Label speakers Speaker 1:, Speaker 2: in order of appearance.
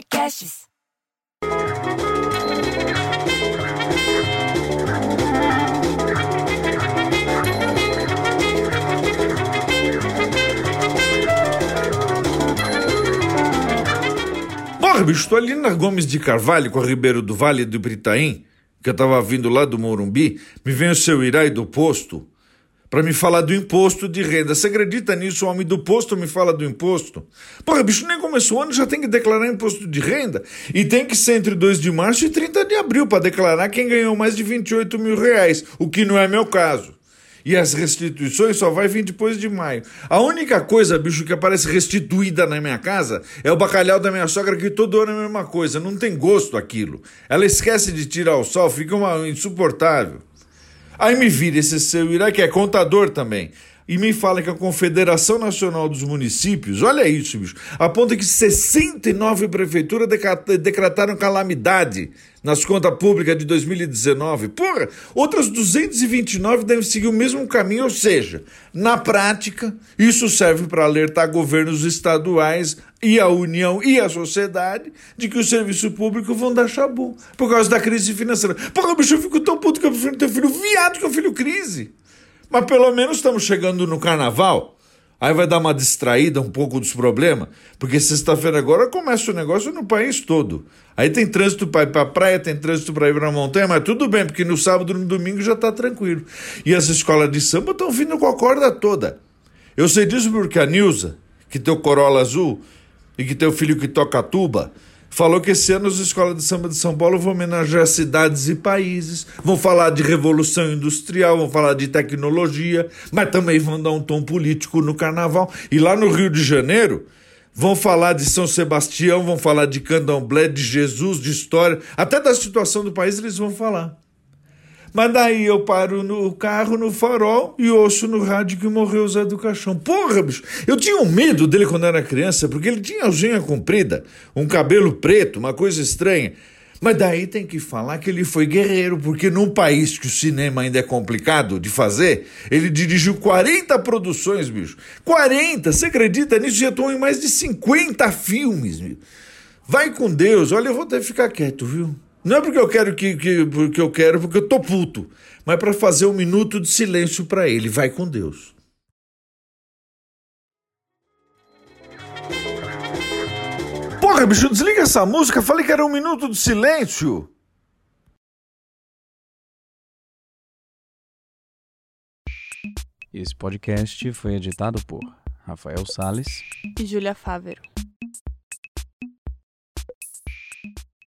Speaker 1: Podcasts.
Speaker 2: Porra, bicho, tô ali na Gomes de Carvalho com a Ribeiro do Vale do Britaim, que eu tava vindo lá do Morumbi, me vem o seu Irai do posto para me falar do imposto de renda. Você acredita nisso? O homem do posto me fala do imposto. Porra, bicho, nem começou o ano, já tem que declarar imposto de renda. E tem que ser entre 2 de março e 30 de abril para declarar quem ganhou mais de 28 mil reais, o que não é meu caso. E as restituições só vai vir depois de maio. A única coisa, bicho, que aparece restituída na minha casa é o bacalhau da minha sogra, que todo ano é a mesma coisa. Não tem gosto aquilo. Ela esquece de tirar o sol, fica uma insuportável. Aí me vira esse seu Ira, que é contador também, e me fala que a Confederação Nacional dos Municípios, olha isso, bicho, aponta que 69 prefeituras decretaram calamidade nas contas públicas de 2019. Porra, outras 229 devem seguir o mesmo caminho, ou seja, na prática, isso serve para alertar governos estaduais e a União e a sociedade de que o serviço público vão dar chabu por causa da crise financeira. Porra, bicho, eu fico tão puto que eu prefiro ter filho viado que eu filho crise. Mas pelo menos estamos chegando no carnaval. Aí vai dar uma distraída um pouco dos problemas, porque sexta-feira agora começa o negócio no país todo. Aí tem trânsito para ir para a praia, tem trânsito para ir para a montanha, mas tudo bem, porque no sábado e no domingo já está tranquilo. E as escolas de samba estão vindo com a corda toda. Eu sei disso porque a Nilza, que tem o Corolla azul e que tem o filho que toca tuba, falou que esse ano as escolas de samba de São Paulo vão homenagear cidades e países, vão falar de revolução industrial, vão falar de tecnologia, mas também vão dar um tom político no carnaval. E lá no Rio de Janeiro, vão falar de São Sebastião, vão falar de Candomblé, de Jesus, de história, até da situação do país eles vão falar. Mas daí eu paro no carro, no farol, e ouço no rádio que morreu o Zé do Caixão. Porra, bicho! Eu tinha um medo dele quando era criança, porque ele tinha a unha comprida, um cabelo preto, uma coisa estranha. Mas daí tem que falar que ele foi guerreiro, porque num país que o cinema ainda é complicado de fazer, ele dirigiu 40 produções, bicho. 40! Você acredita nisso? Já estão em mais de 50 filmes, meu. Vai com Deus. Olha, eu vou até ficar quieto, viu? Não é porque eu quero que, que porque eu quero, porque eu tô puto, mas para fazer um minuto de silêncio para ele. Vai com Deus. Porra, bicho, desliga essa música. Falei que era um minuto de silêncio.
Speaker 3: Esse podcast foi editado por Rafael Sales
Speaker 4: e Júlia Fávero.